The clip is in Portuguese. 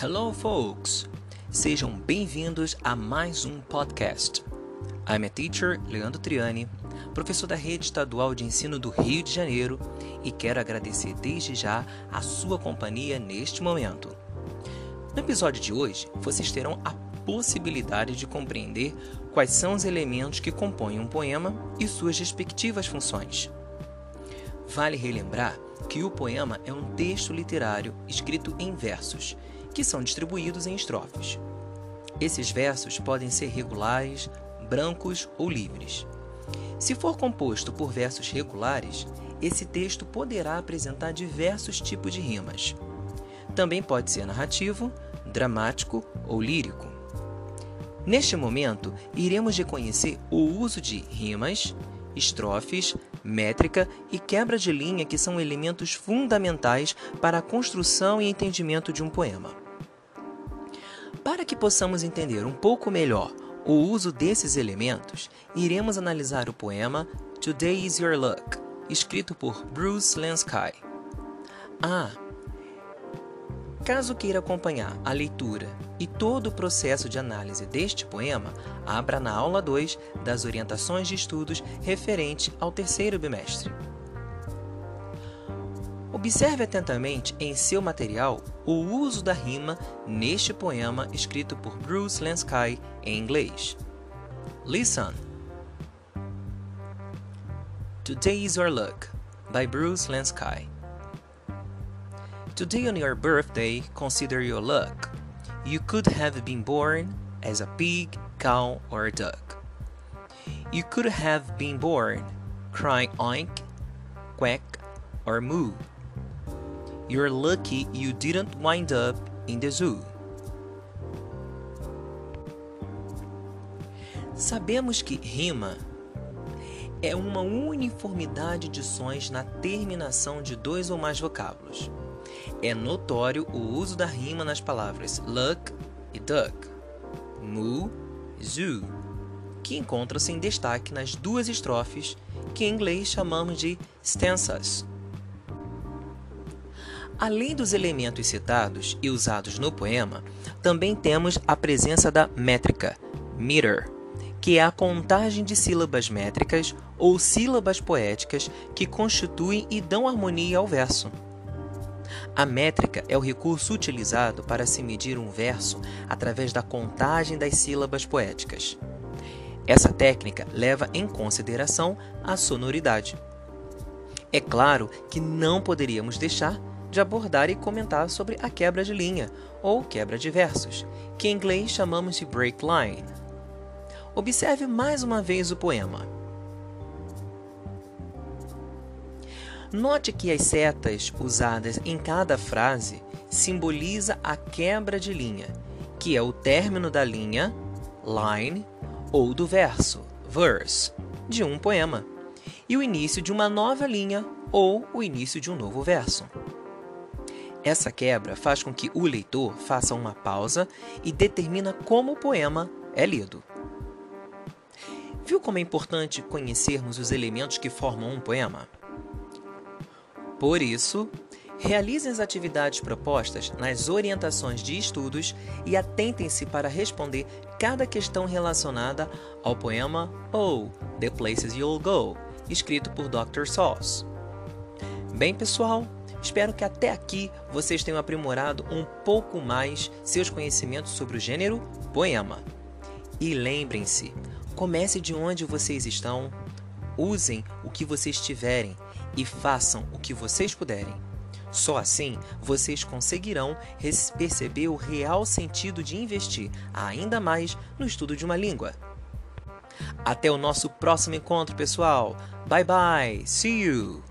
Hello, folks! Sejam bem-vindos a mais um podcast. I'm a teacher, Leandro Triani, professor da Rede Estadual de Ensino do Rio de Janeiro e quero agradecer desde já a sua companhia neste momento. No episódio de hoje, vocês terão a possibilidade de compreender quais são os elementos que compõem um poema e suas respectivas funções. Vale relembrar que o poema é um texto literário escrito em versos que são distribuídos em estrofes. Esses versos podem ser regulares, brancos ou livres. Se for composto por versos regulares, esse texto poderá apresentar diversos tipos de rimas. Também pode ser narrativo, dramático ou lírico. Neste momento, iremos reconhecer o uso de rimas, estrofes, métrica e quebra de linha que são elementos fundamentais para a construção e entendimento de um poema. Para que possamos entender um pouco melhor o uso desses elementos, iremos analisar o poema Today is Your Luck, escrito por Bruce Lansky. Ah, caso queira acompanhar a leitura e todo o processo de análise deste poema, abra na aula 2 das orientações de estudos referente ao terceiro bimestre. Observe atentamente em seu material o uso da rima neste poema escrito por Bruce Lansky em inglês. Listen. Today is Your Luck, by Bruce Lansky. Today on your birthday, consider your luck. You could have been born as a pig, cow, or a duck. You could have been born crying oink, quack, or moo. You're lucky you didn't wind up in the zoo. Sabemos que rima é uma uniformidade de sons na terminação de dois ou mais vocábulos. É notório o uso da rima nas palavras luck e duck, moo zoo, que encontram-se em destaque nas duas estrofes que em inglês chamamos de stanzas. Além dos elementos citados e usados no poema, também temos a presença da métrica, meter, que é a contagem de sílabas métricas ou sílabas poéticas que constituem e dão harmonia ao verso. A métrica é o recurso utilizado para se medir um verso através da contagem das sílabas poéticas. Essa técnica leva em consideração a sonoridade. É claro que não poderíamos deixar de abordar e comentar sobre a quebra de linha, ou quebra de versos, que em inglês chamamos de break line. Observe mais uma vez o poema. Note que as setas usadas em cada frase simboliza a quebra de linha, que é o término da linha, line, ou do verso, verse, de um poema, e o início de uma nova linha ou o início de um novo verso. Essa quebra faz com que o leitor faça uma pausa e determina como o poema é lido. Viu como é importante conhecermos os elementos que formam um poema? Por isso, realizem as atividades propostas nas orientações de estudos e atentem-se para responder cada questão relacionada ao poema ou The Places You'll Go, escrito por Dr. Sauce. Bem, pessoal, Espero que até aqui vocês tenham aprimorado um pouco mais seus conhecimentos sobre o gênero poema. E lembrem-se, comece de onde vocês estão, usem o que vocês tiverem e façam o que vocês puderem. Só assim vocês conseguirão perceber o real sentido de investir ainda mais no estudo de uma língua. Até o nosso próximo encontro, pessoal. Bye bye. See you.